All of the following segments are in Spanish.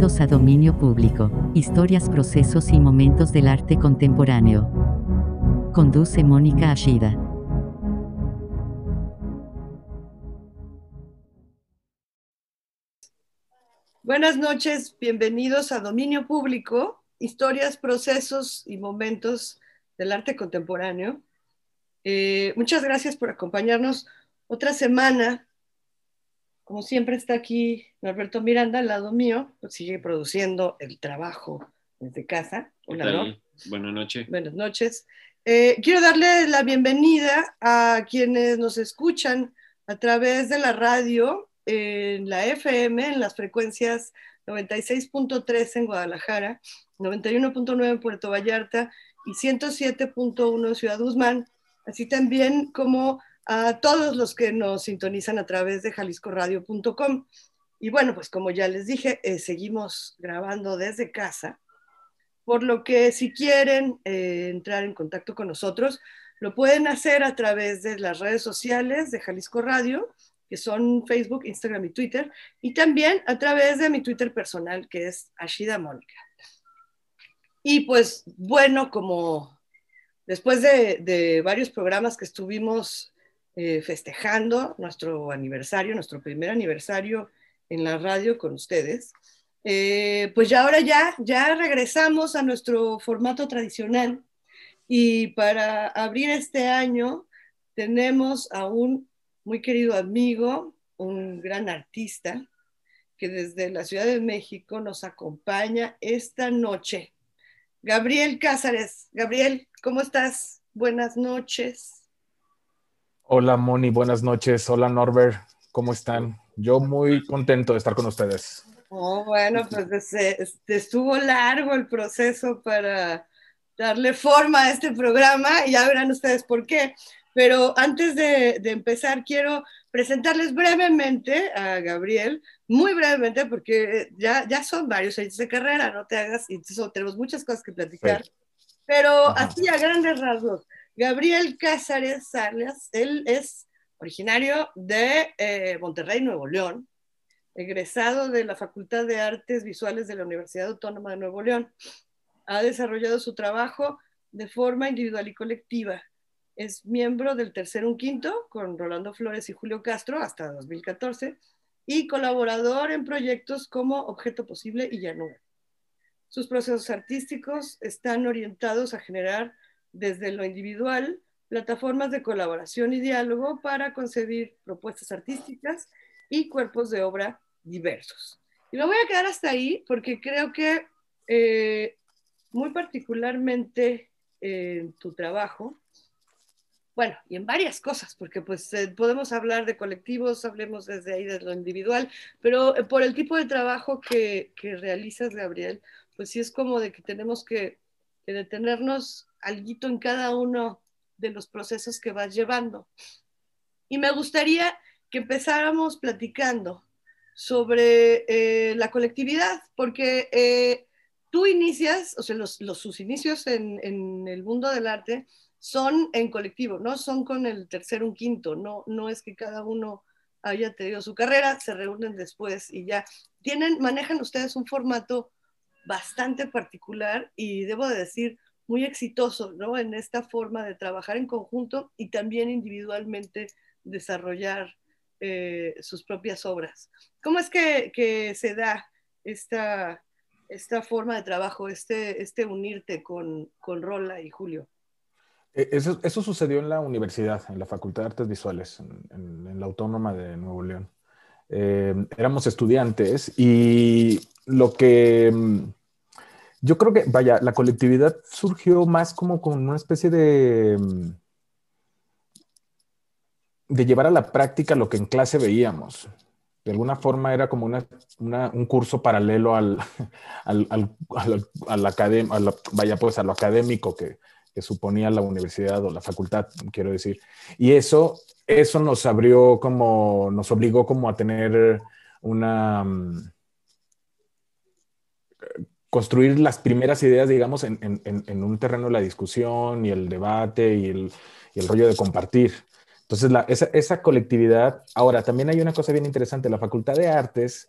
Bienvenidos a Dominio Público, historias, procesos y momentos del arte contemporáneo. Conduce Mónica Ashida. Buenas noches, bienvenidos a Dominio Público, historias, procesos y momentos del arte contemporáneo. Eh, muchas gracias por acompañarnos otra semana. Como siempre está aquí Norberto Miranda al lado mío, pues sigue produciendo el trabajo desde casa. Hola, Buenas noches. Buenas noches. Eh, quiero darle la bienvenida a quienes nos escuchan a través de la radio, en la FM, en las frecuencias 96.3 en Guadalajara, 91.9 en Puerto Vallarta y 107.1 en Ciudad Guzmán, así también como a todos los que nos sintonizan a través de jaliscoradio.com. Y bueno, pues como ya les dije, eh, seguimos grabando desde casa, por lo que si quieren eh, entrar en contacto con nosotros, lo pueden hacer a través de las redes sociales de Jalisco Radio, que son Facebook, Instagram y Twitter, y también a través de mi Twitter personal, que es Ashida Mónica. Y pues bueno, como después de, varios programas que estuvimos eh, festejando nuestro aniversario, nuestro primer aniversario en la radio con ustedes, eh, pues ya ahora ya, ya regresamos a nuestro formato tradicional y para abrir este año tenemos a un muy querido amigo, un gran artista que desde la Ciudad de México nos acompaña esta noche. Gabriel Cázares. Gabriel, ¿cómo estás? Buenas noches. Hola Moni, buenas noches. Hola Norbert, ¿cómo están? Yo muy contento de estar con ustedes. Oh, bueno, pues este, estuvo largo el proceso para darle forma a este programa y ya verán ustedes por qué. Pero antes de, empezar, quiero presentarles brevemente a Gabriel, muy brevemente, porque ya, ya son varios años de carrera, no te hagas, y tenemos muchas cosas que platicar. Pero así a grandes rasgos, Gabriel Cázares Salas, él es originario de eh, Monterrey, Nuevo León, egresado de la Facultad de Artes Visuales de la Universidad Autónoma de Nuevo León. Ha desarrollado su trabajo de forma individual y colectiva es miembro del Tercer Un Quinto con Rolando Flores y Julio Castro hasta 2014 y colaborador en proyectos como Objeto Posible y Llanura. Sus procesos artísticos están orientados a generar desde lo individual plataformas de colaboración y diálogo para concebir propuestas artísticas y cuerpos de obra diversos. Y lo voy a quedar hasta ahí porque creo que eh, muy particularmente en tu trabajo bueno, y en varias cosas, porque pues eh, podemos hablar de colectivos, hablemos desde ahí de lo individual, pero eh, por el tipo de trabajo que, que, realizas, Gabriel, pues sí es como de que tenemos que detenernos algo en cada uno de los procesos que vas llevando. Y me gustaría que empezáramos platicando sobre eh, la colectividad, porque tú inicias, o sea, los, los sus inicios en, en el mundo del arte, son en colectivo, no son con el tercero, un quinto, no, no es que cada uno haya tenido su carrera, se reúnen después y ya. Tienen, manejan ustedes un formato bastante particular y debo de decir muy exitoso, ¿no? En esta forma de trabajar en conjunto y también individualmente desarrollar eh, sus propias obras. ¿Cómo es que, se da esta, esta forma de trabajo, este, este unirte con, con Rola y Julio? Eh, eso, sucedió en la universidad, en la Facultad de Artes Visuales, en, la Autónoma de Nuevo León. Eh, éramos estudiantes y lo que mm, yo creo que, vaya, la colectividad surgió más como con una especie de, mm, de llevar a la práctica lo que en clase veíamos. De alguna forma era como un curso paralelo al, al, al, vaya pues a lo académico que, que suponía la universidad o la facultad, quiero decir. Y eso, eso nos abrió como, nos obligó como a tener una, mm, construir las primeras ideas, digamos, en, en, un terreno de la discusión y el debate y el, y el rollo de compartir. Entonces, esa, esa colectividad, ahora también hay una cosa bien interesante, la Facultad de Artes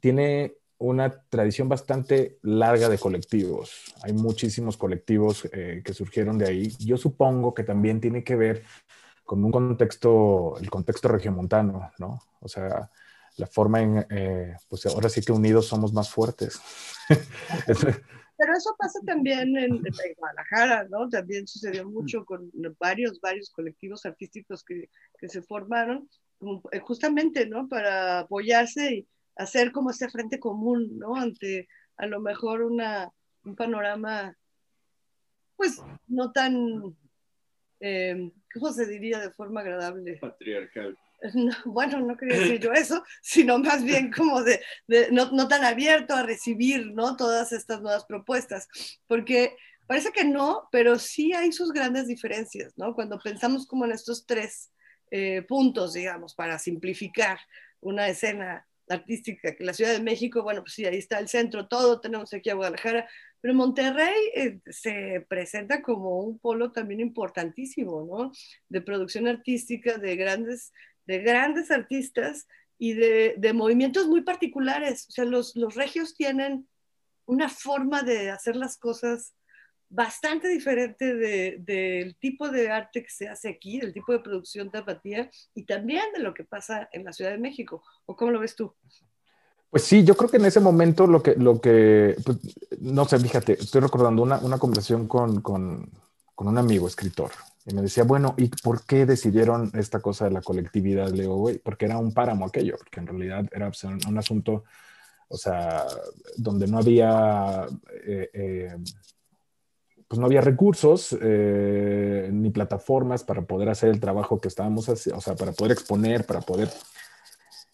tiene una tradición bastante larga de colectivos. Hay muchísimos colectivos eh, que surgieron de ahí. Yo supongo que también tiene que ver con un contexto, el contexto regiomontano, ¿no? O sea, la forma en, eh, pues ahora sí que unidos somos más fuertes. Pero eso pasa también en, Guadalajara, ¿no? También sucedió mucho con varios, varios colectivos artísticos que, que se formaron eh, justamente, ¿no? Para apoyarse y hacer como ese frente común, ¿no? Ante a lo mejor una, un panorama, pues, no tan, eh, ¿cómo se diría de forma agradable? Patriarcal. bueno, no quería decir yo eso, sino más bien como de, no, no, tan abierto a recibir, ¿no? Todas estas nuevas propuestas, porque parece que no, pero sí hay sus grandes diferencias, ¿no? Cuando pensamos como en estos tres eh, puntos, digamos, para simplificar una escena artística, que la Ciudad de México, bueno, pues sí, ahí está el centro, todo, tenemos aquí a Guadalajara, pero Monterrey eh, se presenta como un polo también importantísimo, ¿no? De producción artística, de grandes de grandes artistas y de, de movimientos muy particulares. O sea, los, los, regios tienen una forma de hacer las cosas bastante diferente del de, tipo de arte que se hace aquí, del tipo de producción tapatía y también de lo que pasa en la Ciudad de México. ¿O cómo lo ves tú? Pues sí, yo creo que en ese momento lo que, lo que pues, no sé, fíjate, estoy recordando una, una conversación con, con, con un amigo escritor, y me decía, bueno, ¿y por qué decidieron esta cosa de la colectividad? Le digo, güey, porque era un páramo aquello, porque en realidad era pues, un, asunto, o sea, donde no había, eh, eh, pues no había recursos eh, ni plataformas para poder hacer el trabajo que estábamos haciendo, o sea, para poder exponer, para poder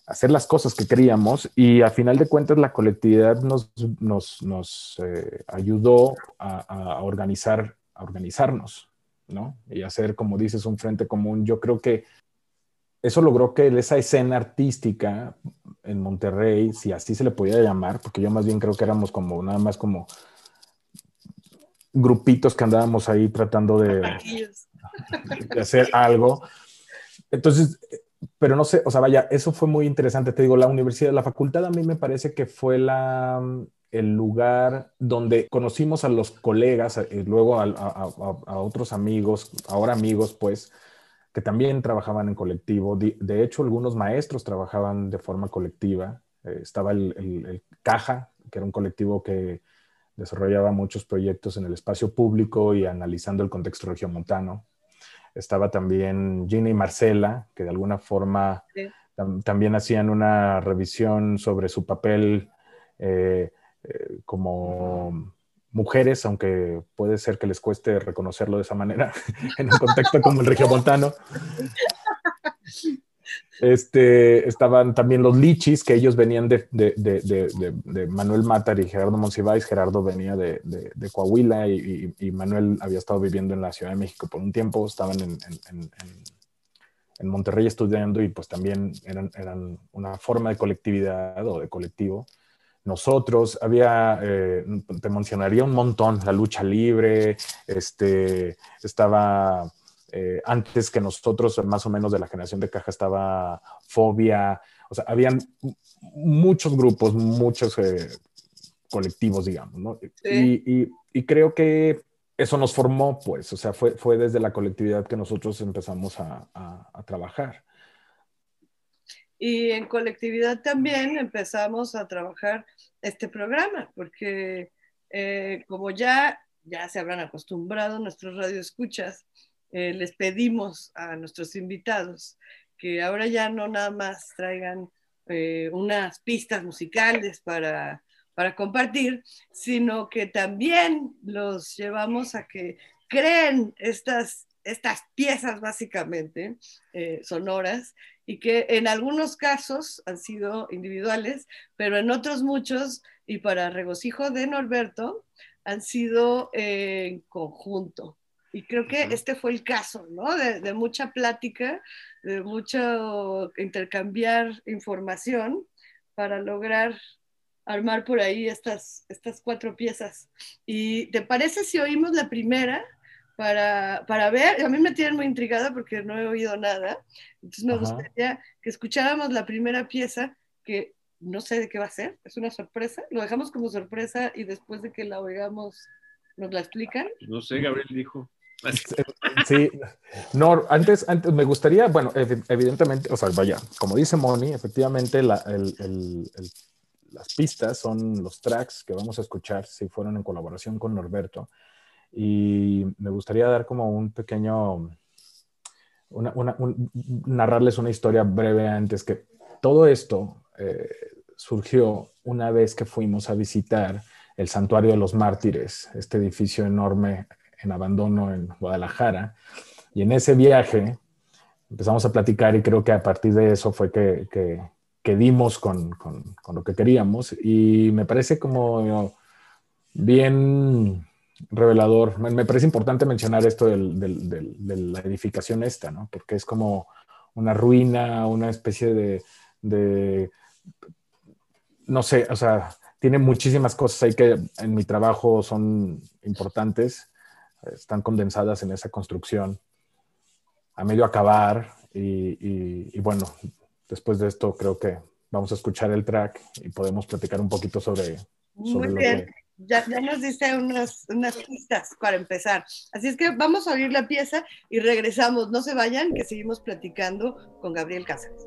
hacer las cosas que queríamos y a final de cuentas la colectividad nos, nos, nos ayudó a, a, organizar, a organizarnos, ¿no? Y hacer, como dices, un frente común. Yo creo que eso logró que esa escena artística en Monterrey, si así se le podía llamar, porque yo más bien creo que éramos como nada más como grupitos que andábamos ahí tratando de, de hacer algo. Entonces, pero no sé, o sea, vaya, eso fue muy interesante. Te digo, la universidad, la facultad a mí me parece que fue la, el lugar donde conocimos a los colegas y luego a, otros amigos, ahora amigos, pues, que también trabajaban en colectivo. De, hecho, algunos maestros trabajaban de forma colectiva. Eh, estaba el, Caja, que era un colectivo que desarrollaba muchos proyectos en el espacio público y analizando el contexto regiomontano. Estaba también Gina y Marcela, que de alguna forma también hacían una revisión sobre su papel eh, eh, como mujeres, aunque puede ser que les cueste reconocerlo de esa manera en un contexto como el regiomontano. Este, estaban también los lichis, que ellos venían de, de, de, de Manuel Matar y Gerardo Monsiváis. Gerardo venía de, Coahuila y, y, Manuel había estado viviendo en la Ciudad de México por un tiempo. Estaban en, en, en Monterrey estudiando y pues también eran, eran, una forma de colectividad o de colectivo nosotros, había, eh, te mencionaría un montón, la lucha libre, este, estaba eh, antes que nosotros, más o menos de la generación de caja, estaba Fobia, o sea, habían muchos grupos, muchos eh, colectivos, digamos, ¿no? Y, creo que eso nos formó, pues, o sea, fue, fue desde la colectividad que nosotros empezamos a, a trabajar. Y en colectividad también empezamos a trabajar este programa, porque eh, como ya, ya se habrán acostumbrado nuestros radioescuchas, eh, les pedimos a nuestros invitados que ahora ya no nada más traigan eh, unas pistas musicales para, para compartir, sino que también los llevamos a que creen estas estas piezas básicamente eh, sonoras y que en algunos casos han sido individuales, pero en otros muchos, y para regocijo de Norberto, han sido en conjunto. Y creo que este fue el caso, ¿no? De, mucha plática, de mucho intercambiar información para lograr armar por ahí estas, estas cuatro piezas. ¿Y te parece si oímos la primera? Para, para ver, a mí me tienen muy intrigada porque no he oído nada, entonces me gustaría que escucháramos la primera pieza que no sé de qué va a ser, es una sorpresa, lo dejamos como sorpresa y después de que la oigamos nos la explican. No sé, Gabriel dijo. Sí, no, antes, antes me gustaría, bueno, evidentemente, o sea, vaya, como dice Moni, efectivamente la, el, el, las pistas son los tracks que vamos a escuchar si fueron en colaboración con Norberto. Y me gustaría dar como un pequeño, narrarles una historia breve antes que todo esto eh, surgió una vez que fuimos a visitar el Santuario de los Mártires, este edificio enorme en abandono en Guadalajara. Y en ese viaje empezamos a platicar y creo que a partir de eso fue que, que, dimos con, con, lo que queríamos. Y me parece como bien revelador. Me, parece importante mencionar esto del, de la edificación esta, ¿no? Porque es como una ruina, una especie de, de no sé, o sea, tiene muchísimas cosas ahí que en mi trabajo son importantes, están condensadas en esa construcción a medio acabar y, bueno, después de esto creo que vamos a escuchar el track y podemos platicar un poquito sobre, sobre Muy bien. Ya, ya, nos diste unas, unas pistas para empezar. Así es que vamos a oír la pieza y regresamos. No se vayan, que seguimos platicando con Gabriel Cáceres.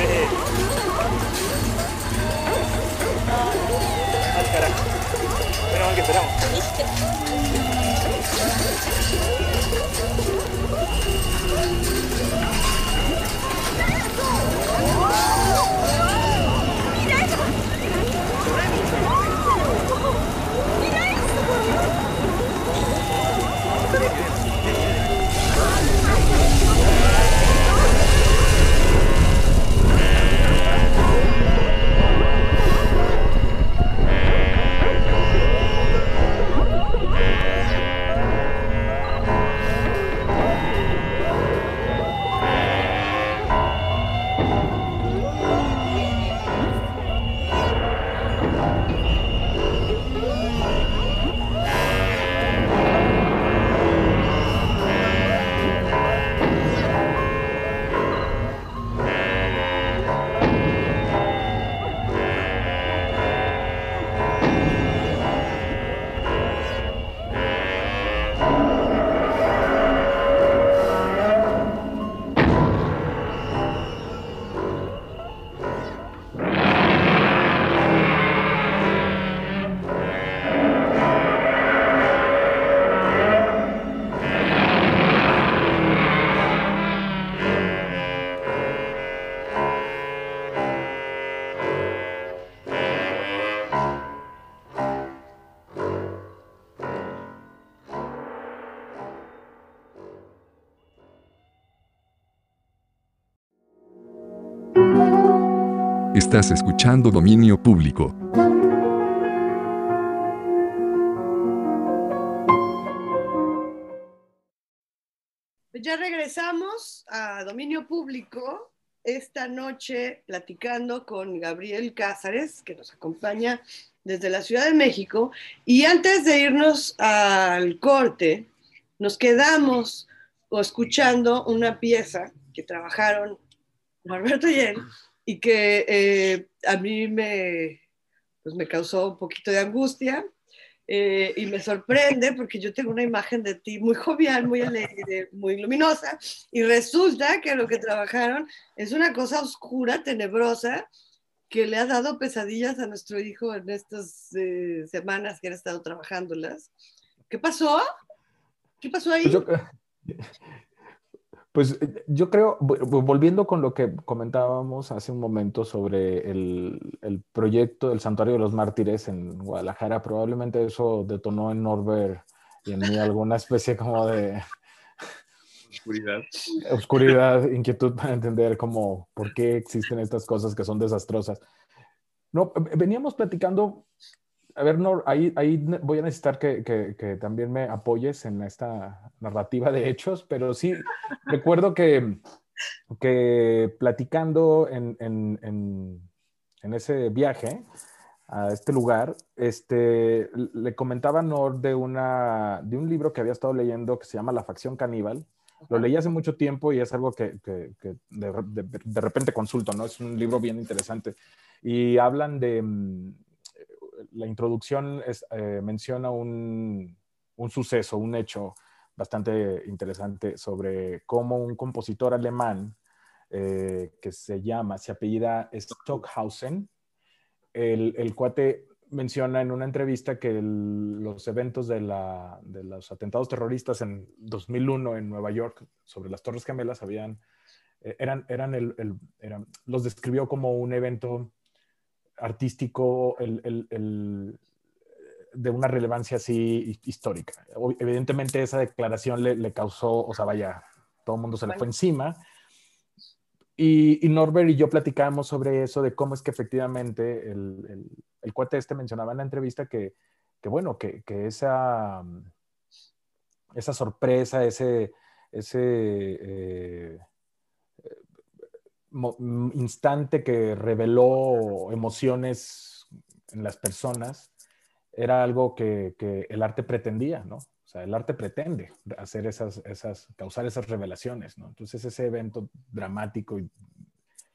Al carajo. Menos mal que esperamos. Estás escuchando Dominio Público. Pues ya regresamos a Dominio Público esta noche platicando con Gabriel Cázares, que nos acompaña desde la Ciudad de México. Y antes de irnos al corte, nos quedamos escuchando una pieza que trabajaron Norberto y él y que eh, a mí me, pues me causó un poquito de angustia eh, y me sorprende porque yo tengo una imagen de ti muy jovial, muy alegre, muy luminosa y resulta que lo que trabajaron es una cosa oscura, tenebrosa, que le ha dado pesadillas a nuestro hijo en estas eh, semanas que han estado trabajándolas. ¿Qué pasó? ¿Qué pasó ahí? Pues yo, pues eh, yo creo, volviendo con lo que comentábamos hace un momento sobre el, el, proyecto del Santuario de los Mártires en Guadalajara, probablemente eso detonó en Norbert y en mí alguna especie como de... Oscuridad. Oscuridad, inquietud para entender cómo, por qué existen estas cosas que son desastrosas. No, veníamos platicando a ver, Nor, ahí, ahí voy a necesitar que, que, también me apoyes en esta narrativa de hechos, pero sí, recuerdo que, que platicando en, en, en, en, ese viaje a este lugar, este, le comentaba a Nor de, una, de un libro que había estado leyendo que se llama La facción caníbal. Lo leí hace mucho tiempo y es algo que, que de, de, de repente consulto, ¿no? Es un libro bien interesante. Y hablan de la introducción eh, menciona un, suceso, un hecho bastante interesante sobre cómo un compositor alemán eh, que se llama, se apellida Stockhausen, el, cuate menciona en una entrevista que los eventos de, los atentados terroristas en 2001 en Nueva York sobre las Torres Gemelas habían, eh, eran, eran, el, los describió como un evento artístico el, el, de una relevancia así histórica. Evidentemente esa declaración le, le causó, o sea, vaya, todo el mundo se le fue encima. Y, y, Norbert y yo platicábamos sobre eso, de cómo es que efectivamente el, el cuate este mencionaba en la entrevista que, que bueno, que, que, esa, esa sorpresa, ese, ese eh, instante que reveló emociones en las personas era algo que, el arte pretendía, ¿no? O sea, el arte pretende hacer esas, esas, causar esas revelaciones, ¿no? Entonces ese evento dramático y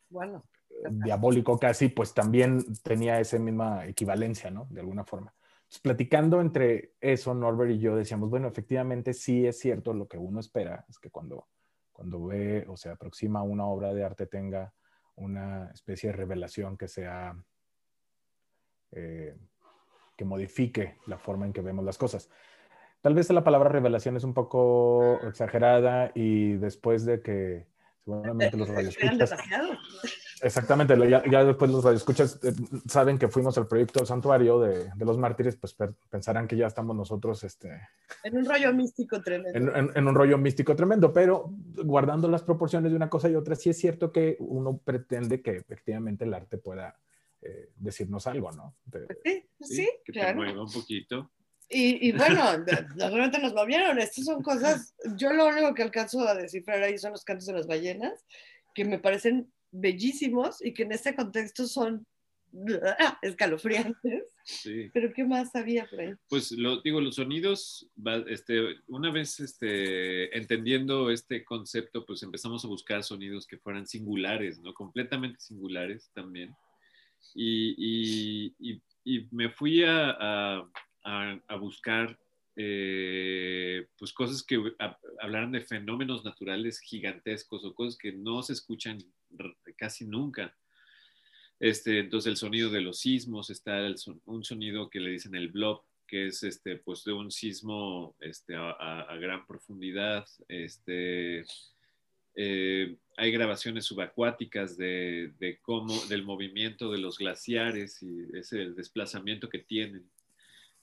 bueno, diabólico casi, pues también tenía esa misma equivalencia, ¿no? De alguna forma. Entonces, platicando entre eso, Norbert y yo decíamos, bueno, efectivamente sí es cierto lo que uno espera, es que cuando cuando ve o se aproxima a una obra de arte tenga una especie de revelación que sea, eh, que modifique la forma en que vemos las cosas. Tal vez la palabra revelación es un poco exagerada y después de que seguramente los radioescuchas... Exactamente, ya, después los radioescuchas eh, saben que fuimos al proyecto del santuario de, los mártires, pues pensarán que ya estamos nosotros... Este, en un rollo místico tremendo. En, un rollo místico tremendo, pero guardando las proporciones de una cosa y otra, sí es cierto que uno pretende que efectivamente el arte pueda eh, decirnos algo, ¿no? Pues sí, sí, que te mueva un poquito. Y, y bueno, realmente nos movieron. Estas son cosas, yo lo único que alcanzo a descifrar ahí son los cantos de las ballenas, que me parecen bellísimos y que en este contexto son escalofriantes. Sí. Pero ¿qué más había por ahí? Pues lo digo, los sonidos, este, una vez este, entendiendo este concepto, pues empezamos a buscar sonidos que fueran singulares, ¿no? Completamente singulares también. Y, y, y, me fui a, a, buscar eh, pues cosas que hablaran de fenómenos naturales gigantescos o cosas que no se escuchan casi nunca. Este, entonces el sonido de los sismos, está un sonido que le dicen el blob, que es este, pues de un sismo este, a, gran profundidad. Este, eh, hay grabaciones subacuáticas de, de, cómo, del movimiento de los glaciares y ese desplazamiento que tienen.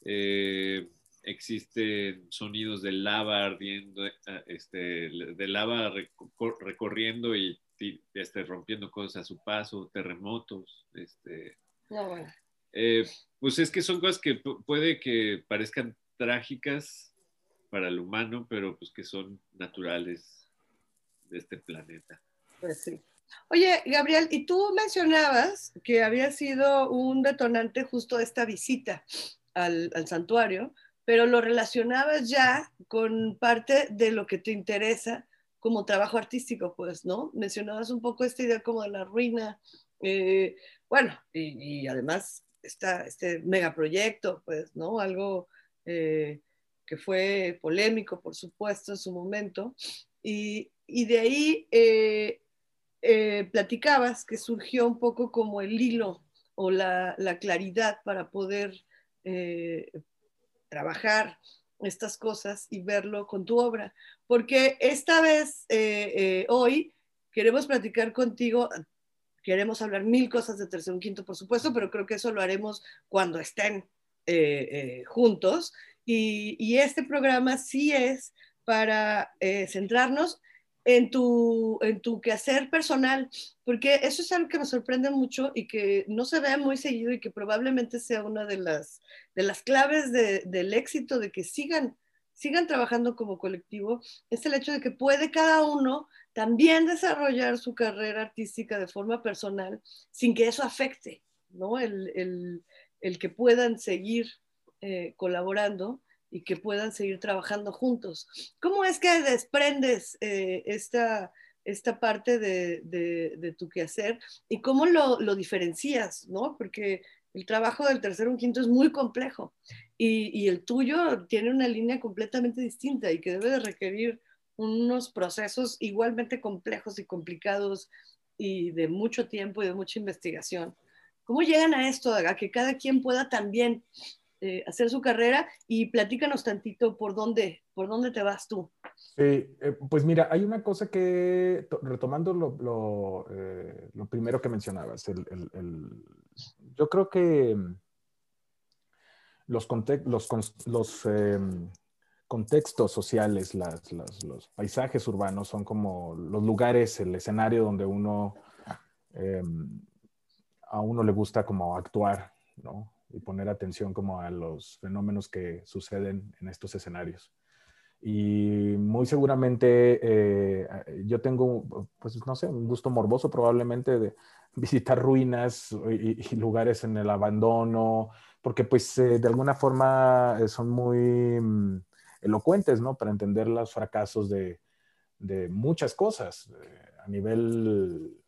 Eh, existen sonidos de lava ardiendo, eh, este, de lava recorriendo y, este, rompiendo cosas a su paso, terremotos. Este, eh, pues es que son cosas que puede que parezcan trágicas para el humano, pero pues que son naturales de este planeta. Pues sí. Oye, Gabriel, y tú mencionabas que había sido un detonante justo esta visita al, santuario, pero lo relacionabas ya con parte de lo que te interesa como trabajo artístico, pues, ¿no? Mencionabas un poco esta idea como de la ruina, eh, bueno, y, además está este megaproyecto, pues, ¿no? Algo eh, que fue polémico, por supuesto, en su momento, y, de ahí eh, platicabas que surgió un poco como el hilo o la, la claridad para poder trabajar estas cosas y verlo con tu obra. Porque esta vez, eh, eh, hoy, queremos platicar contigo, queremos hablar mil cosas de tercero y quinto, por supuesto, pero creo que eso lo haremos cuando estén juntos. Y, y, este programa sí es para centrarnos en tu, en tu quehacer personal, porque eso es algo que me sorprende mucho y que no se ve muy seguido y que probablemente sea una de las, de las claves del éxito, de que sigan, sigan trabajando como colectivo, es el hecho de que puede cada uno también desarrollar su carrera artística de forma personal sin que eso afecte, ¿no? El, que puedan seguir eh, colaborando y que puedan seguir trabajando juntos. ¿Cómo es que desprendes eh, esta, esta parte de, de, tu quehacer y cómo lo, lo, diferencias? ¿no? Porque el trabajo del tercero un quinto es muy complejo y, y, el tuyo tiene una línea completamente distinta y que debe de requerir unos procesos igualmente complejos y complicados y de mucho tiempo y de mucha investigación. ¿Cómo llegan a esto, a que cada quien pueda también eh, hacer su carrera y platícanos tantito por dónde, por dónde te vas tú. Eh, pues mira, hay una cosa que, retomando lo, eh, lo primero que mencionabas, el, el, yo creo que los, los, los em, contextos sociales, los paisajes urbanos son como los lugares, el escenario donde uno, em, a uno le gusta como actuar, ¿no? Y poner atención como a los fenómenos que suceden en estos escenarios. Y muy seguramente eh, yo tengo, pues no sé, un gusto morboso probablemente de visitar ruinas y, lugares en el abandono, porque pues eh, de alguna forma eh, son muy mm, elocuentes, ¿no? Para entender los fracasos de, de muchas cosas a nivel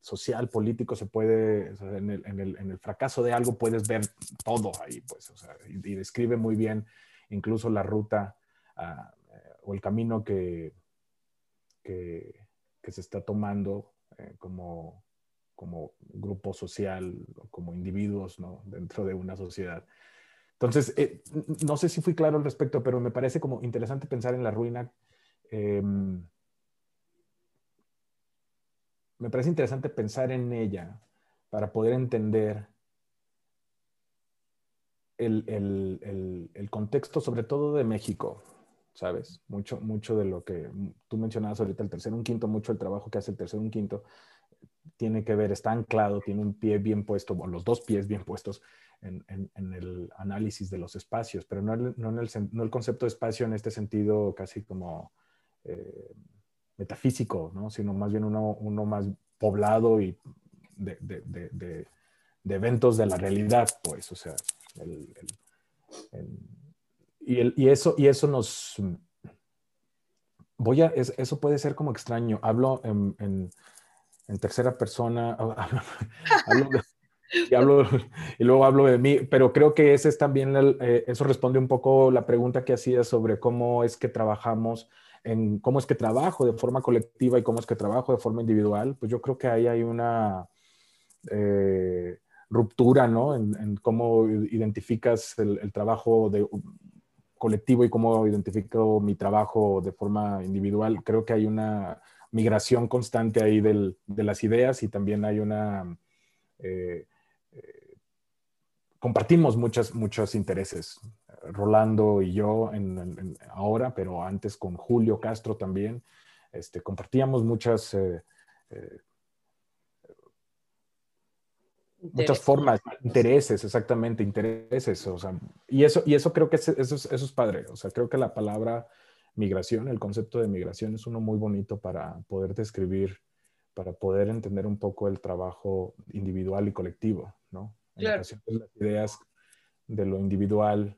social, político, se puede, en, el, fracaso de algo puedes ver todo ahí, pues, y, describe muy bien incluso la ruta ah, o el camino que, que, se está tomando eh, como, como grupo social, como individuos, ¿no? Dentro de una sociedad. Entonces, eh, no sé si fui claro al respecto, pero me parece como interesante pensar en la ruina. em, me parece interesante pensar en ella para poder entender el, el- el- el contexto, sobre todo de México, ¿sabes? Mucho, mucho de lo que tú mencionabas ahorita, el tercero, un quinto, mucho el trabajo que hace el tercero, un quinto, tiene que ver, está anclado, tiene un pie bien puesto, o los dos pies bien puestos en, en- el análisis de los espacios, pero no no en el, no el concepto de espacio en este sentido casi como eh, metafísico, ¿no? sino más bien uno, uno más poblado y de, de- de- eventos de la realidad, pues, o sea, el- el- el- y, eso, y eso nos... Voy a, es- eso puede ser como extraño. Hablo en, en- tercera persona, y, hablo, y luego hablo de mí, pero creo que ese es también, eh, eso responde un poco la pregunta que hacía sobre cómo es que trabajamos, en cómo es que trabajo de forma colectiva y cómo es que trabajo de forma individual. Pues yo creo que ahí hay una eh, ruptura, ¿no? En, cómo identificas el, trabajo colectivo y cómo identifico mi trabajo de forma individual. Creo que hay una migración constante ahí de las ideas y también hay una... eh, eh, compartimos muchas, muchos intereses, Rolando y yo en, ahora, pero antes con Julio Castro también, este, compartíamos muchas, eh, eh, muchas formas, intereses, exactamente, intereses, o sea, y eso, y eso creo que es- eso, es, eso es padre, o sea, creo que la palabra migración, el concepto de migración es uno muy bonito para poder describir, para poder entender un poco el trabajo individual y colectivo, ¿no? En Claro. las ideas de lo individual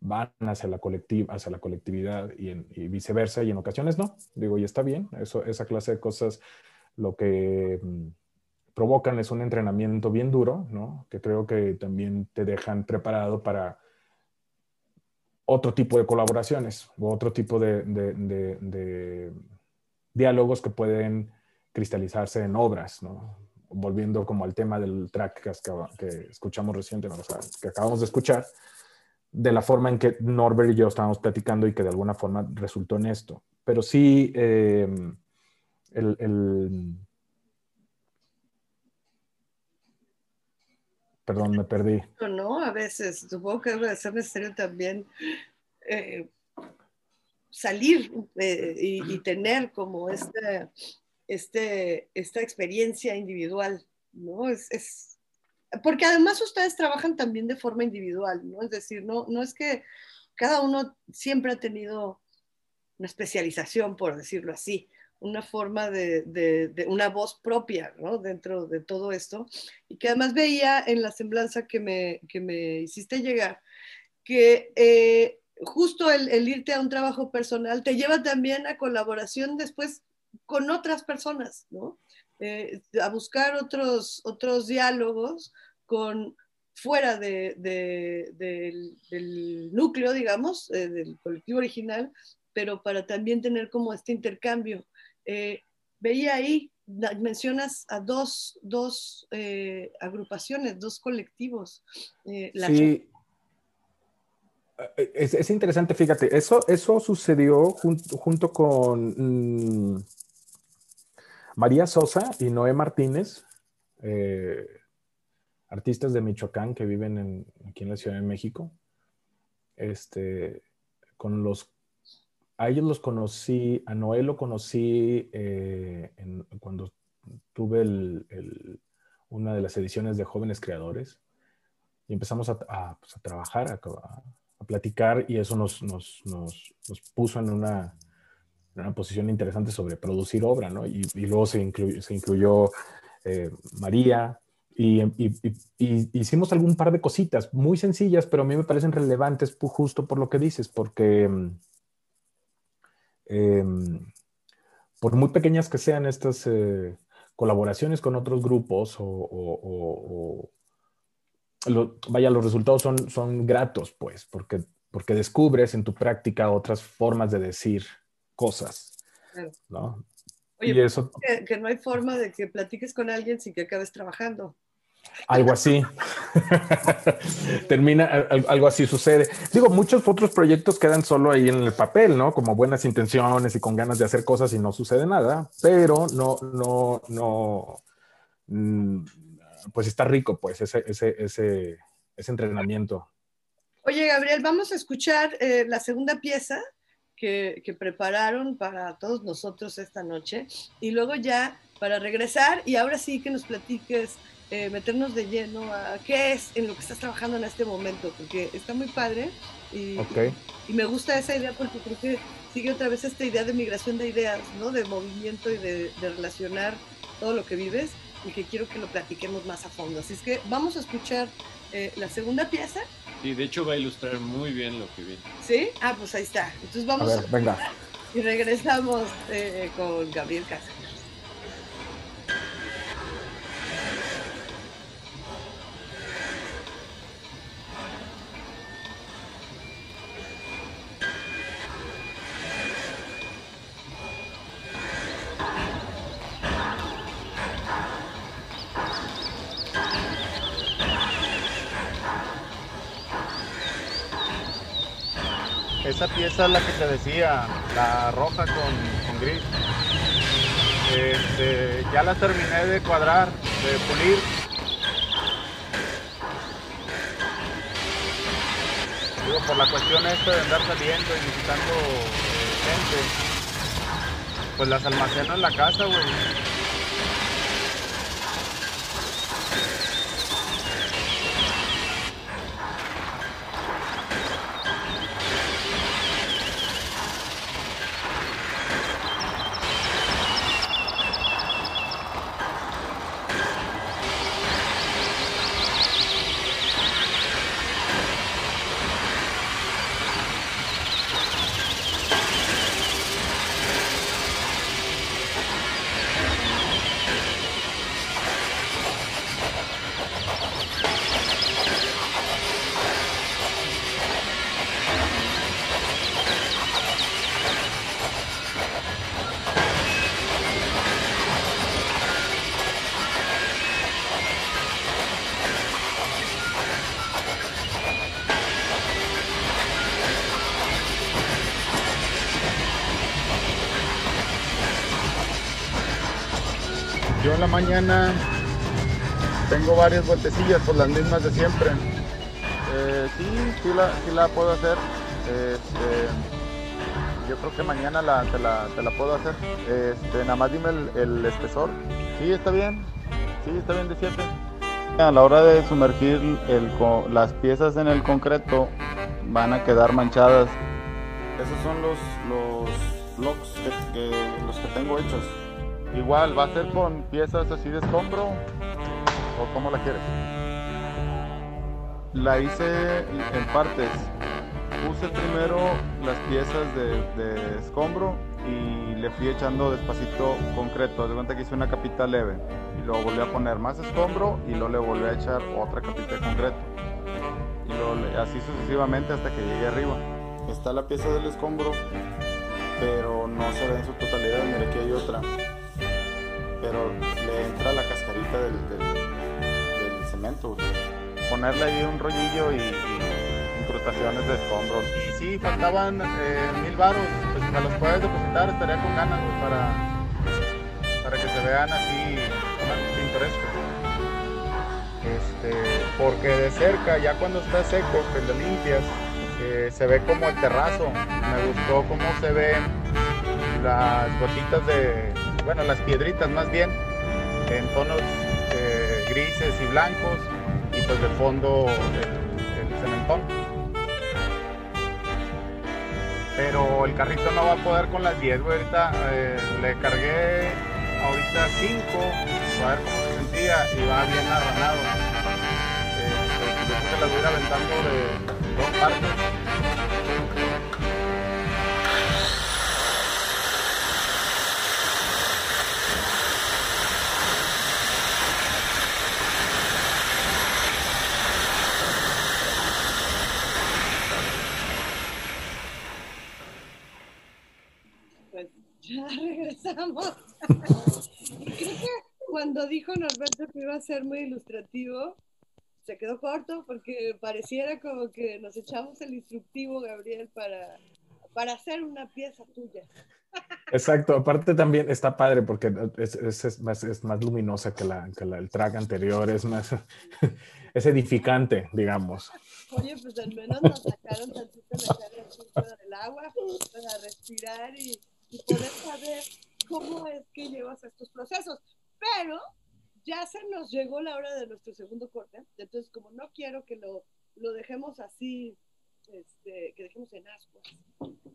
van hacia la colectiva, hacia la colectividad y, en- viceversa, y en ocasiones no. Digo, y está bien, eso, esa clase de cosas lo que mm, provocan es un entrenamiento bien duro, ¿no? Que creo que también te dejan preparado para otro tipo de colaboraciones o otro tipo de, diálogos que pueden cristalizarse en obras, ¿no? Volviendo como al tema del track que, escuchamos recientemente, o sea, que acabamos de escuchar, de la forma en que Norbert y yo estábamos platicando y que de alguna forma resultó en esto. Pero sí, eh, el, el- Perdón, me perdí. ¿no? A veces, supongo que debe necesario también eh, salir eh, y, tener como este, este, esta experiencia individual, ¿no? Es- porque además ustedes trabajan también de forma individual, ¿no? Es decir, no, no es que cada uno siempre ha tenido una especialización, por decirlo así, una forma de, de- una voz propia, ¿no? Dentro de todo esto, y que además veía en la semblanza que me, que me hiciste llegar, que eh, justo el irte a un trabajo personal te lleva también a colaboración después con otras personas, ¿no? Eh, a buscar otros, otros diálogos con fuera de, de- del, del núcleo, digamos, eh, del colectivo original, pero para también tener como este intercambio. Eh, veía ahí, na- mencionas a dos, dos eh, agrupaciones, dos colectivos. la- Sí. Es, es interesante, fíjate, eso, eso sucedió jun- junto con mm, María Sosa y Noé Martínez, eh, artistas de Michoacán que viven en- aquí en la Ciudad de México. Este, con los, a ellos los conocí, a Noé lo conocí eh, en- cuando tuve el- el- una de las ediciones de Jóvenes Creadores y empezamos a, a, pues, a trabajar, a, a- platicar y eso nos, nos, nos, nos puso en una, una posición interesante sobre producir obra, ¿no? Y, luego se, inclu- se incluyó eh, María y, hicimos algún par de cositas muy sencillas, pero a mí me parecen relevantes justo por lo que dices, porque em, por muy pequeñas que sean estas eh, colaboraciones con otros grupos o, vaya, los resultados son, son gratos, pues, porque, porque descubres en tu práctica otras formas de decir cosas, Claro. ¿no? Oye, y eso, que, que no hay forma de que platiques con alguien sin que acabes trabajando. algo así. Termina, al- algo así sucede. Digo, muchos otros proyectos quedan solo ahí en el papel, ¿no? Como buenas intenciones y con ganas de hacer cosas y no sucede nada, pero no, no, no, mm, pues está rico, pues, ese, ese, ese, ese entrenamiento. Oye, Gabriel, vamos a escuchar eh, la segunda pieza que, que prepararon para todos nosotros esta noche y luego ya para regresar y ahora sí que nos platiques, eh, meternos de lleno a qué es en lo que estás trabajando en este momento, porque está muy padre y, Ok. y me gusta esa idea porque creo que sigue otra vez esta idea de migración de ideas, ¿no? De movimiento y de, de relacionar todo lo que vives y que quiero que lo platiquemos más a fondo. Así es que vamos a escuchar eh, la segunda pieza. Sí, de hecho va a ilustrar muy bien lo que viene. ¿Sí? Ah, pues ahí está. Entonces A vamos ver, venga. y regresamos eh, con Gabriel Casa. Esa es la que te decía, la roja con, con gris. Este, ya la terminé de cuadrar, de pulir. Digo, por la cuestión esta de andar saliendo y visitando eh, gente, pues las almaceno en la casa, güey. Mañana tengo varias vueltecillas por las mismas de siempre. Eh, sí, sí la, sí la puedo hacer. Este, yo creo que mañana la, te, la, te la puedo hacer. Este, nada más dime el, el espesor. Sí, está bien. Sí, está bien de 7. A la hora de sumergir el las piezas en el concreto van a quedar manchadas. Esos son los, los que- que- los que tengo hechos. Igual, ¿va a ser con piezas así de escombro? ¿O cómo la quieres? La hice en partes. Puse primero las piezas de, escombro y le fui echando despacito concreto. De cuenta que hice una capita leve. Y luego volví a poner más escombro y luego le volví a echar otra capita de concreto. Y luego así sucesivamente hasta que llegué arriba. Está la pieza del escombro, pero no se ve en su totalidad. Mira, aquí hay otra pero le entra la cascarita del, del- del cemento. Ponerle ahí un rollillo y, y incrustaciones de escombro. Y sí, faltaban eh, mil varos, pues si me los puedes depositar estaría con ganas para, para que se vean así pintorescos. Este, porque de cerca, ya cuando está seco, que lo limpias, eh, se ve como el terrazo. Me gustó cómo se ven las gotitas de, bueno, las piedritas más bien, en tonos eh, grises y blancos, y pues de fondo el, el cementón. Pero el carrito no va a poder con las 10, güey. Ahorita eh, le cargué ahorita 5, a ver cómo se sentía, y va bien arranado. Este, yo creo las voy a ir aventando de dos partes. Pues ya regresamos. cuando dijo Norberto que iba a ser muy ilustrativo, se quedó corto porque pareciera como que nos echamos el instructivo, Gabriel, para, para hacer una pieza tuya. Exacto, aparte también está padre porque es, es, es más, es más luminosa que, la, que la, el track anterior, es más, es edificante, digamos. Oye, pues al menos nos sacaron tantito la fuera del agua para respirar y, y poder saber cómo es que llevas estos procesos. Pero ya se nos llegó la hora de nuestro segundo corte, entonces como no quiero que lo, lo dejemos así, este, que dejemos en ascuas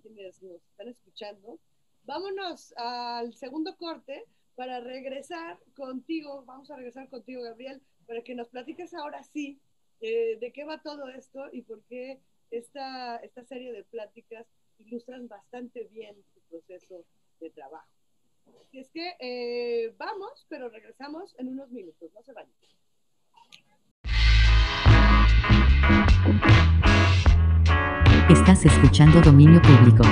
quienes nos están escuchando, vámonos al segundo corte para regresar contigo, vamos a regresar contigo Gabriel, para que nos platiques ahora sí eh, de qué va todo esto y por qué esta, esta serie de pláticas ilustran bastante bien tu proceso de trabajo. Así es que eh, vamos, pero regresamos en unos minutos, no se vayan. Estás escuchando Dominio Público.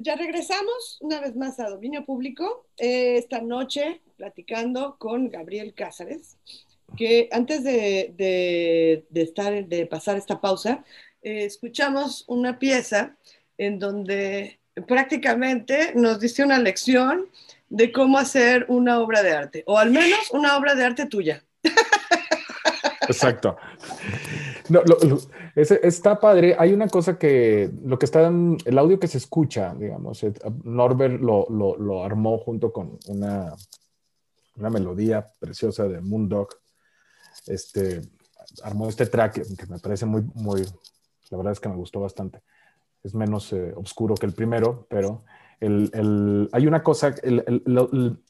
Ya regresamos una vez más a Dominio Público, eh, esta noche platicando con Gabriel Cázares, que antes de, de, de estar, de pasar esta pausa, eh, escuchamos una pieza en donde prácticamente nos diste una lección de cómo hacer una obra de arte, o al menos una obra de arte tuya. Exacto. No, lo, lo, es, está padre. Hay una cosa que lo que está el audio que se escucha, digamos, Norbert lo, lo, lo armó junto con una, una melodía preciosa de Moondog. Este, armó este track que me parece muy, muy, la verdad es que me gustó bastante. Es menos eh, oscuro que el primero, pero el, el, hay una cosa, el,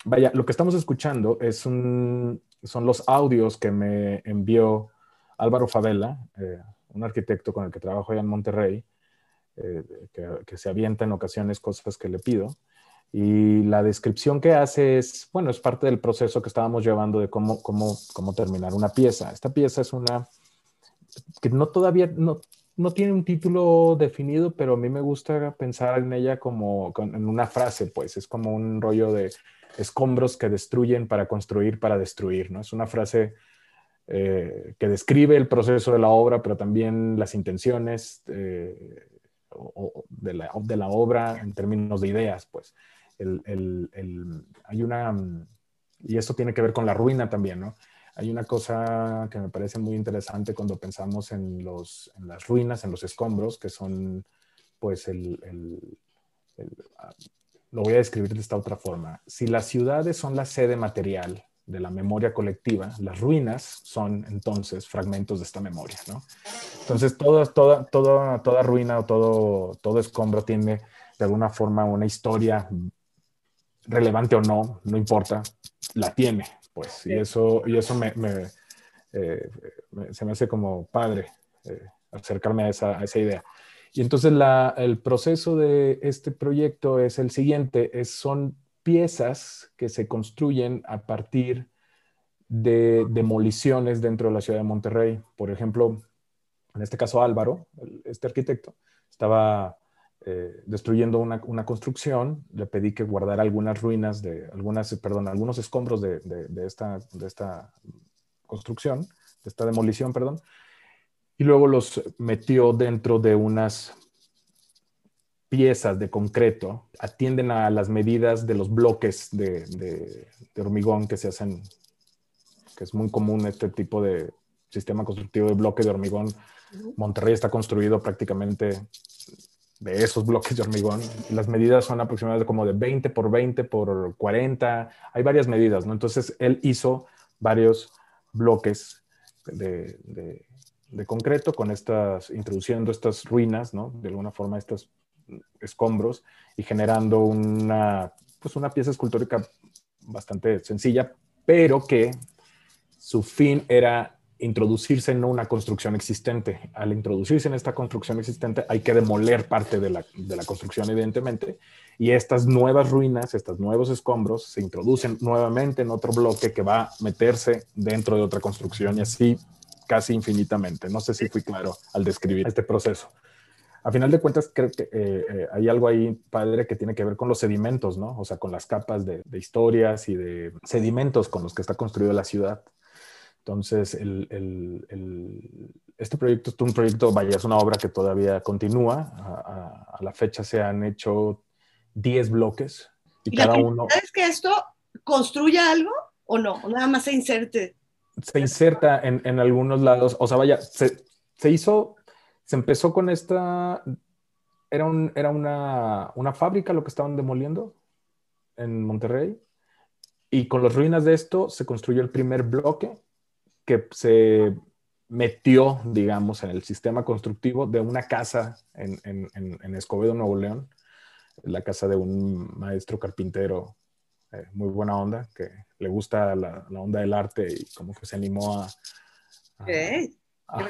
vaya, lo que estamos escuchando es un, son los audios que me envió Álvaro Favela, eh, un arquitecto con el que trabajo allá en Monterrey, eh, que, se avienta en ocasiones cosas que le pido. Y la descripción que hace es, bueno, es parte del proceso que estábamos llevando de cómo, cómo, cómo terminar una pieza. Esta pieza es una que no todavía, no, no tiene un título definido, pero a mí me gusta pensar en ella como en una frase, pues es como un rollo de escombros que destruyen para construir, para destruir, ¿no? Es una frase eh, que describe el proceso de la obra, pero también las intenciones eh, o, de, la, de, la, obra en términos de ideas, pues. El, el, el, hay una, y esto tiene que ver con la ruina también, ¿no? Hay una cosa que me parece muy interesante cuando pensamos en, los, en las ruinas, en los escombros, que son, pues, el, el, el, lo voy a describir de esta otra forma. Si las ciudades son la sede material de la memoria colectiva, las ruinas son entonces fragmentos de esta memoria, ¿no? Entonces, toda, toda, toda, toda ruina o todo, todo escombro tiene de alguna forma una historia relevante o no, no importa, la tiene, pues, y eso, y eso me, me, eh, me se me hace como padre eh, acercarme a esa, a esa idea. Y entonces la, el proceso de este proyecto es el siguiente, es, son piezas que se construyen a partir de demoliciones dentro de la ciudad de Monterrey. Por ejemplo, en este caso Álvaro, este arquitecto, estaba eh, destruyendo una, una, construcción, le pedí que guardara algunas ruinas de, algunas, perdón, algunos escombros de, de, de, esta, de esta construcción, de esta demolición, perdón, y luego los metió dentro de unas piezas de concreto, atienden a las medidas de los bloques de, de, de, hormigón que se hacen, que es muy común este tipo de sistema constructivo de bloque de hormigón. Monterrey está construido prácticamente de esos bloques de hormigón. Las medidas son aproximadamente como de 20 por 20 por 40. Hay varias medidas, ¿no? Entonces él hizo varios bloques de, de, de concreto con estas, introduciendo estas ruinas, ¿no? De alguna forma estos escombros y generando una, pues una pieza escultórica bastante sencilla, pero que su fin era introducirse en una construcción existente. Al introducirse en esta construcción existente hay que demoler parte de la, de la, construcción, evidentemente, y estas nuevas ruinas, estos nuevos escombros se introducen nuevamente en otro bloque que va a meterse dentro de otra construcción y así casi infinitamente. No sé si fui claro al describir este proceso. a final de cuentas, creo que eh, eh, hay algo ahí padre que tiene que ver con los sedimentos, ¿no? O sea, con las capas de, de historias y de sedimentos con los que está construida la ciudad. Entonces, el, el, el, este proyecto es un proyecto, vaya, es una obra que todavía continúa. A, a, a la fecha se han hecho 10 bloques y, ¿Y cada la uno... ¿Sabes que esto construya algo o no? ¿O nada más se inserte? Se inserta en, en algunos lados, o sea, vaya, se, se hizo se empezó con esta, era, un, era una, una, fábrica lo que estaban demoliendo en Monterrey, y con las ruinas de esto se construyó el primer bloque que se metió, digamos, en el sistema constructivo de una casa en, en, en Escobedo, Nuevo León, la casa de un maestro carpintero eh, muy buena onda, que le gusta la, la, onda del arte y como que se animó a, a,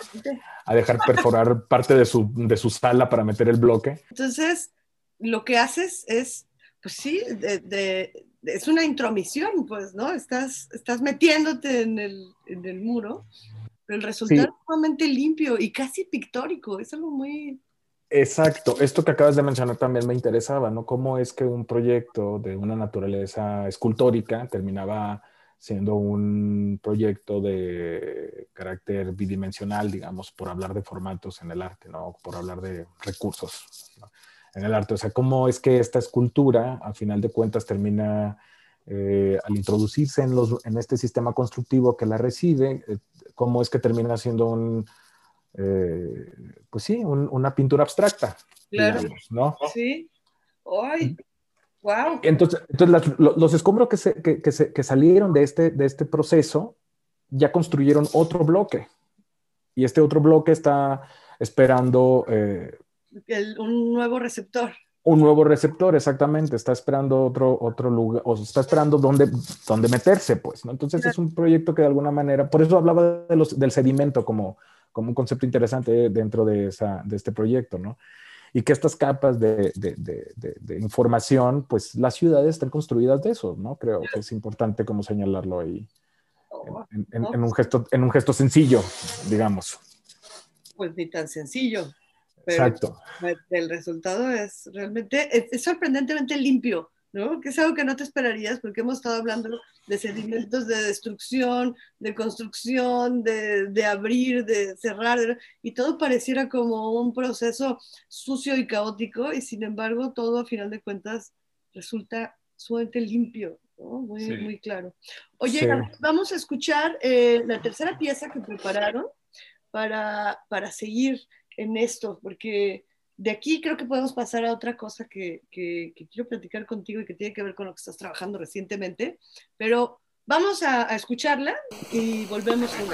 a, dejar perforar parte de su, de su sala para meter el bloque. Entonces, lo que haces es, pues sí, de, es una intromisión, pues, ¿no? Estás, estás metiéndote en el, en el muro, pero el resultado sí. es sumamente limpio y casi pictórico, es algo muy... Exacto, esto que acabas de mencionar también me interesaba, ¿no? ¿Cómo es que un proyecto de una naturaleza escultórica terminaba siendo un proyecto de carácter bidimensional, digamos, por hablar de formatos en el arte, ¿no? Por hablar de recursos ¿no? En el arte. O sea, cómo es que esta escultura, al final de cuentas, termina, eh, al introducirse en, los, en, este sistema constructivo que la recibe, eh, cómo es que termina siendo un, eh, pues sí, un, una pintura abstracta, claro. digamos, ¿no? Sí. ¡Ay! Wow. Entonces, entonces las, los escombros que, se, que, que, se, que, salieron de este, de este proceso ya construyeron otro bloque. Y este otro bloque está esperando... Eh, El, un nuevo receptor. Un nuevo receptor, exactamente. Está esperando otro, otro lugar, o está esperando dónde, dónde meterse, pues. ¿no? Entonces claro. es un proyecto que de alguna manera, por eso hablaba de los, del sedimento como, como un concepto interesante dentro de, esa, de este proyecto, ¿no? y que estas capas de, de, de, de, información, pues las ciudades están construidas de eso, ¿no? Creo que es importante como señalarlo ahí en, en, en, un, gesto, en un gesto sencillo, digamos. Pues ni tan sencillo. Pero Exacto. El resultado es realmente, es, es sorprendentemente limpio. ¿no? Que es algo que no te esperarías porque hemos estado hablando de sedimentos de destrucción, de construcción, de, de, abrir, de cerrar, y todo pareciera como un proceso sucio y caótico y sin embargo todo a final de cuentas resulta sumamente limpio, ¿no? muy, sí. muy claro. Oye, sí. vamos a escuchar eh, la tercera pieza que prepararon para, para seguir en esto, porque de aquí creo que podemos pasar a otra cosa que, que, quiero platicar contigo y que tiene que ver con lo que estás trabajando recientemente, pero vamos a, escucharla y volvemos a un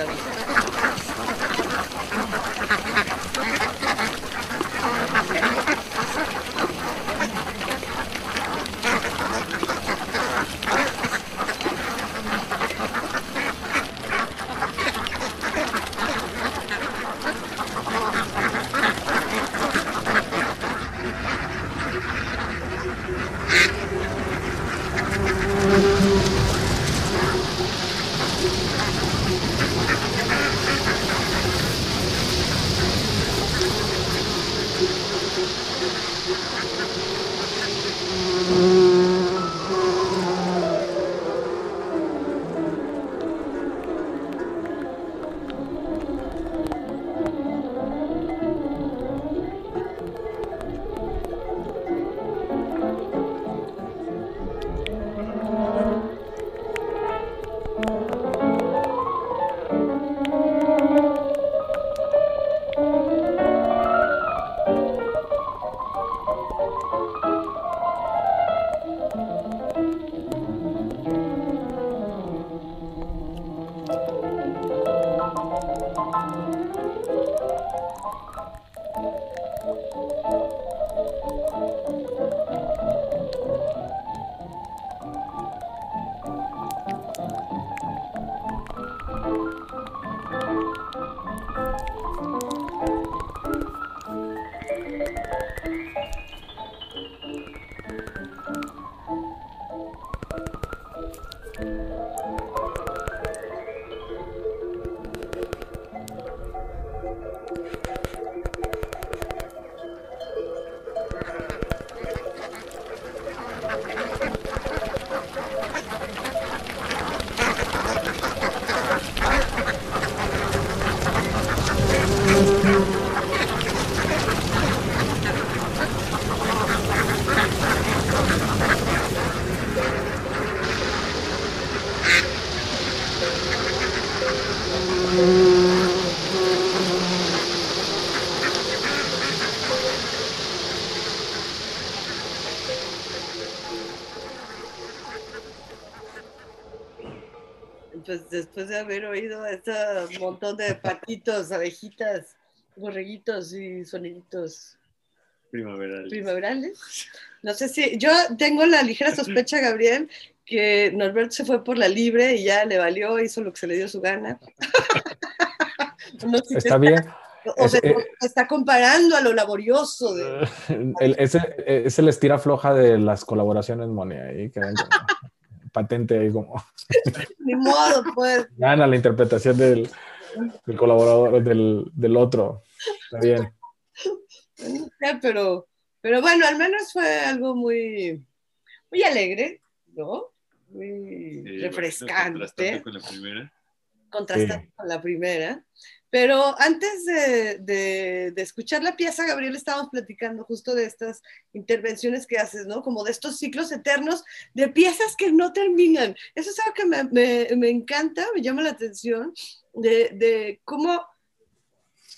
pues después de haber oído este montón de patitos, abejitas, borreguitos y soniditos Primaverales. primaverales. No sé si, yo tengo la ligera sospecha, Gabriel, que Norberto se fue por la libre y ya le valió, hizo lo que se le dio su gana. No sé si Está bien. O Es- se eh, está comparando a lo laborioso de... El- ese, es el estira floja de las colaboraciones, Moni. Ahí como patente ahí como Ni modo, pues. gana la interpretación del, del colaborador, del, del otro. Está bien. No sé, pero, pero bueno, al menos fue algo muy, muy alegre, ¿no? Muy refrescante, contrastando con la primera. contrastando Sí. con la primera. Pero antes de, escuchar la pieza, Gabriel, estábamos platicando justo de estas intervenciones que haces, ¿no? Como de estos ciclos eternos de piezas que no terminan. Eso es algo que me encanta, me llama la atención, de, de cómo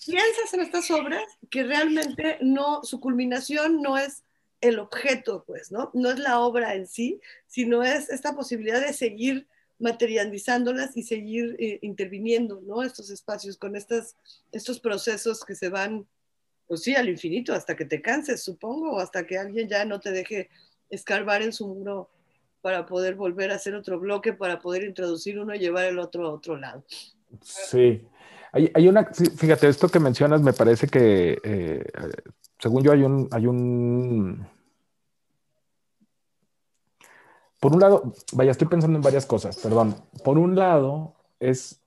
piensas en estas obras que realmente no, su culminación no es el objeto, pues, ¿no? No es la obra en sí, sino es esta posibilidad de seguir materializándolas y seguir eh, interviniendo, ¿no? Estos espacios con estas, estos procesos que se van, pues sí, al infinito, hasta que te canses, supongo, hasta que alguien ya no te deje escarbar en su muro para poder volver a hacer otro bloque, para poder introducir uno y llevar el otro a otro lado. Sí. Hay, hay una, fíjate, esto que mencionas me parece que, eh, según yo, hay un, hay un. Por un lado, vaya, estoy pensando en varias cosas, perdón. Por un lado, es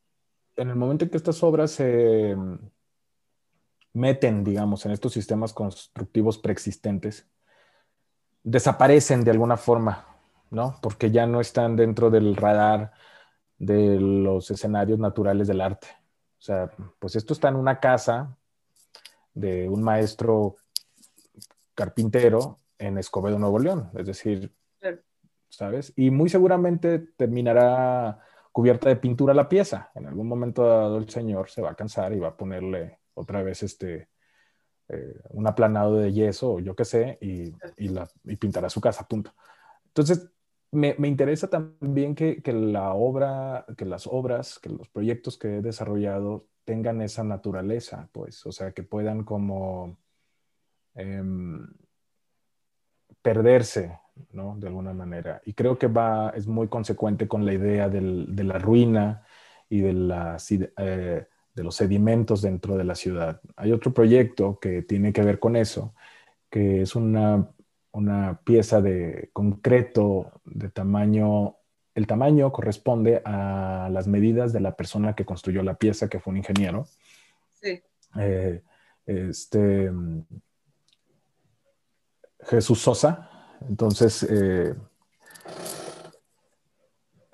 en el momento en que estas obras se mm, meten, digamos, en estos sistemas constructivos preexistentes, desaparecen de alguna forma, ¿no? Porque ya no están dentro del radar de los escenarios naturales del arte. O sea, pues esto está en una casa de un maestro carpintero en Escobedo, Nuevo León. Es decir. ¿Sabes? Y muy seguramente terminará cubierta de pintura la pieza. En algún momento dado el señor se va a cansar y va a ponerle otra vez este eh, un aplanado de yeso o yo qué sé y, y la, y pintará su casa, punto. Entonces, me, me interesa también que, que la obra, que las obras, que los proyectos que he desarrollado tengan esa naturaleza, pues, o sea, que puedan como em, perderse, ¿no? De alguna manera. Y creo que va, es muy consecuente con la idea del- de la ruina y de, las eh, de los sedimentos dentro de la ciudad. Hay otro proyecto que tiene que ver con eso, que es una, una pieza de concreto de tamaño, el tamaño corresponde a las medidas de la persona que construyó la pieza, que fue un ingeniero. Sí. Eh, este, mm, Jesús Sosa. Entonces, eh,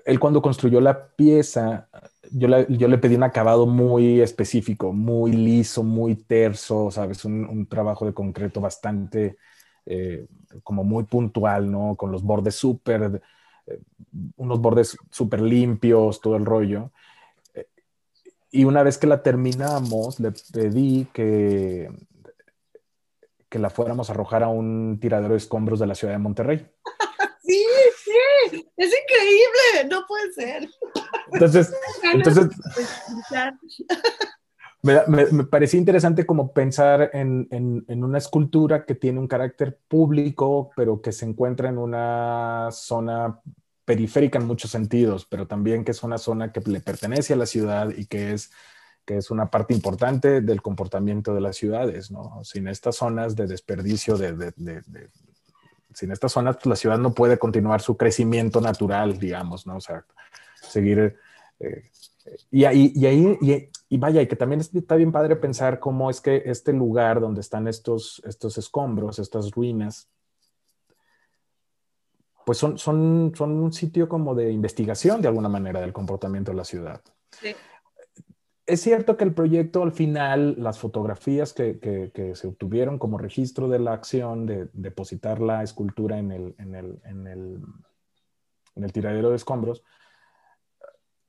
él cuando construyó la pieza, yo, yo le pedí un acabado muy específico, muy liso, muy terso, ¿sabes? Un, trabajo de concreto bastante, eh, como muy puntual, ¿no? Con los bordes súper, eh, unos bordes súper limpios, todo el rollo. Y una vez que la terminamos, le pedí que, que la fuéramos a arrojar a un tiradero de escombros de la ciudad de Monterrey. Sí, sí, es increíble, no puede ser. Entonces, entonces me, me- me parecía interesante como pensar en, en- en una escultura que tiene un carácter público, pero que se encuentra en una zona periférica en muchos sentidos, pero también que es una zona que le pertenece a la ciudad y que es, que es una parte importante del comportamiento de las ciudades, ¿no? Sin estas zonas de desperdicio, de, de- de- de- sin estas zonas, pues la ciudad no puede continuar su crecimiento natural, digamos, ¿no? O sea, seguir... eh, y ahí, y ahí, y, y vaya, y que también está bien padre pensar cómo es que este lugar donde están estos, estos escombros, estas ruinas, pues son, son, son un sitio como de investigación de alguna manera del comportamiento de la ciudad. Sí. Es cierto que el proyecto al final, las fotografías que, que- que se obtuvieron como registro de la acción de depositar la escultura en el, en el, en el, en el tiradero de escombros,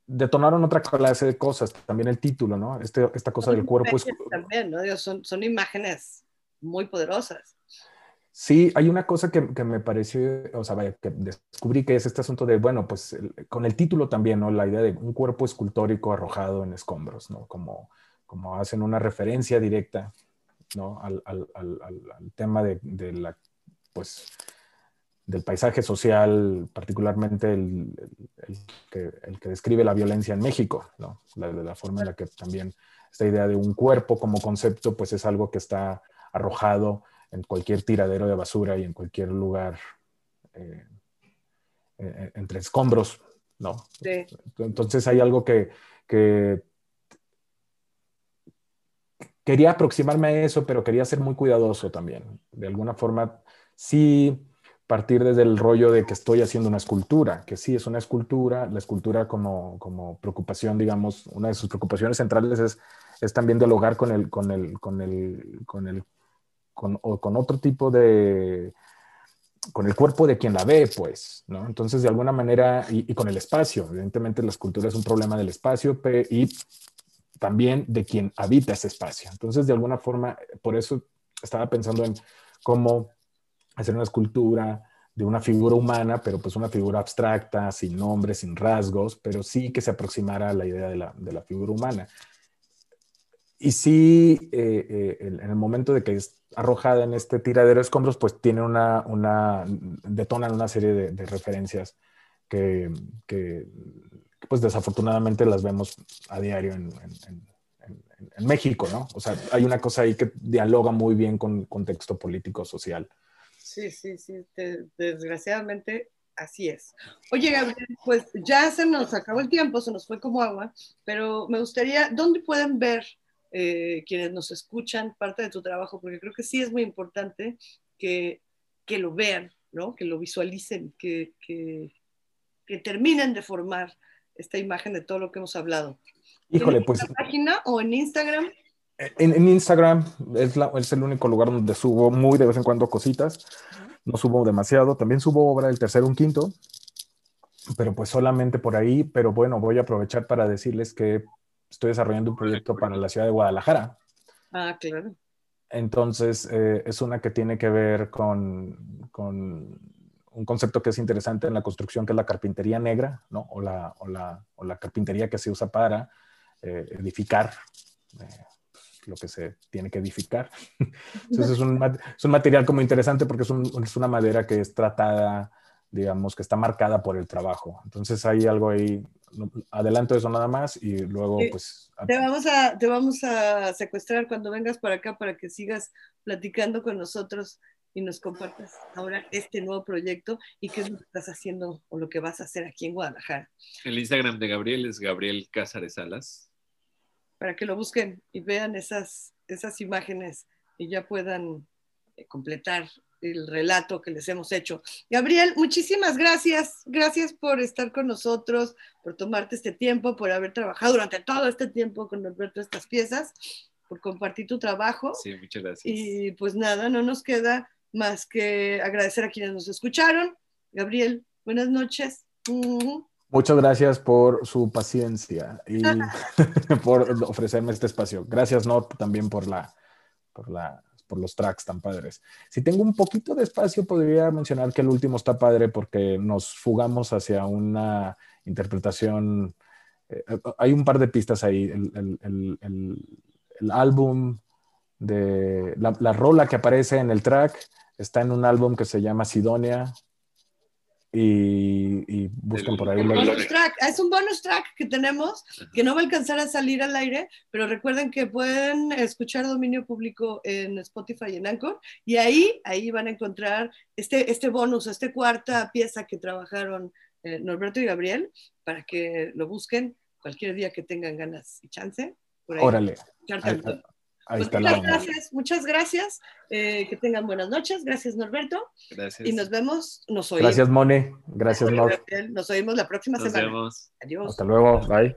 detonaron otra clase de cosas, también el título, ¿no? Este, esta cosa del cuerpo. es- También, ¿no? Digo, son, son imágenes muy poderosas. Sí, hay una cosa que, que, me pareció, o sea, vaya, que descubrí que es este asunto de, bueno, pues con el título también, ¿no? La idea de un cuerpo escultórico arrojado en escombros, ¿no? Como, como hacen una referencia directa, ¿no? Al, al, al, tema de, la, pues, del paisaje social, particularmente el, el, que, describe la violencia en México, ¿no? La, la forma en la que también esta idea de un cuerpo como concepto, pues es algo que está arrojado en cualquier tiradero de basura y en cualquier lugar eh, entre escombros, ¿no? Sí. Entonces hay algo que, que, quería aproximarme a eso, pero quería ser muy cuidadoso también. De alguna forma, sí partir desde el rollo de que estoy haciendo una escultura, que sí es una escultura, la escultura como, como preocupación, digamos, una de sus preocupaciones centrales es, es también dialogar con el, con el, con el, con el, con, o con otro tipo de, con el cuerpo de quien la ve, pues, ¿no? Entonces, de alguna manera, y, y con el espacio, evidentemente la escultura es un problema del espacio y también de quien habita ese espacio. Entonces, de alguna forma, por eso estaba pensando en cómo hacer una escultura de una figura humana, pero pues una figura abstracta, sin nombre, sin rasgos, pero sí que se aproximara a la idea de la, de la figura humana. Y sí, eh, eh, en el momento de que arrojada en este tiradero de escombros, pues tiene una, una detonan una serie de, referencias que, que, pues desafortunadamente las vemos a diario en, México, ¿no? O sea, hay una cosa ahí que dialoga muy bien con contexto político, social. Sí, sí, sí, desgraciadamente así es. Oye, Gabriel, pues ya se nos acabó el tiempo, se nos fue como agua, pero me gustaría, ¿dónde pueden ver eh, quienes nos escuchan parte de tu trabajo? Porque creo que sí es muy importante que, que lo vean, ¿no? Que lo visualicen, que, que, que, terminen de formar esta imagen de todo lo que hemos hablado. Híjole, pues... ¿En la página o en Instagram? En, en Instagram es, la, es, el único lugar donde subo muy de vez en cuando cositas. No subo demasiado. También subo obra del tercero, un quinto. Pero pues solamente por ahí. Pero bueno, voy a aprovechar para decirles que estoy desarrollando un proyecto para la ciudad de Guadalajara. Ah, claro. Entonces, eh, es una que tiene que ver con, con, un concepto que es interesante en la construcción, que es la carpintería negra, ¿no? O la, o la, o la carpintería que se usa para eh, edificar. Eh, lo que se tiene que edificar. Entonces es un, es un material como interesante porque es, un, es, una madera que es tratada, digamos, que está marcada por el trabajo. Entonces hay algo ahí, adelanto eso nada más y luego sí. pues... Te vamos, a, te vamos a secuestrar cuando vengas para acá para que sigas platicando con nosotros y nos compartas ahora este nuevo proyecto y qué es lo que estás haciendo o lo que vas a hacer aquí en Guadalajara. El Instagram de Gabriel es Gabriel Cázares Salas para que lo busquen y vean esas, esas imágenes y ya puedan eh, completar el relato que les hemos hecho. Gabriel, muchísimas gracias. Gracias por estar con nosotros, por tomarte este tiempo, por haber trabajado durante todo este tiempo con Alberto estas piezas, por compartir tu trabajo. Sí, muchas gracias. Y pues nada, no nos queda más que agradecer a quienes nos escucharon. Gabriel, buenas noches. Uh -huh. Muchas gracias por su paciencia y por ofrecerme este espacio. Gracias, Not, también por, la, por, la, por los tracks tan padres. Si tengo un poquito de espacio, podría mencionar que el último está padre porque nos fugamos hacia una interpretación. Eh, hay un par de pistas ahí. El, álbum de la rola que aparece en el track está en un álbum que se llama Sidonia, y, y, buscan por ahí. Bonus track. Es un bonus track que tenemos que no va a alcanzar a salir al aire, pero recuerden que pueden escuchar dominio público en Spotify y en Anchor y ahí, ahí van a encontrar este, este bonus, esta cuarta pieza que trabajaron eh, Norberto y Gabriel para que lo busquen cualquier día que tengan ganas y chance. Por ahí. Órale. Ahí, Ahí pues muchas gracias, muchas gracias. Eh, que tengan buenas noches. Gracias, Norberto. Gracias. Y nos vemos, nos oímos. Gracias, Mone. Gracias, Nor. Nos oímos la próxima nos semana. Vemos. Adiós. Hasta luego. Bye.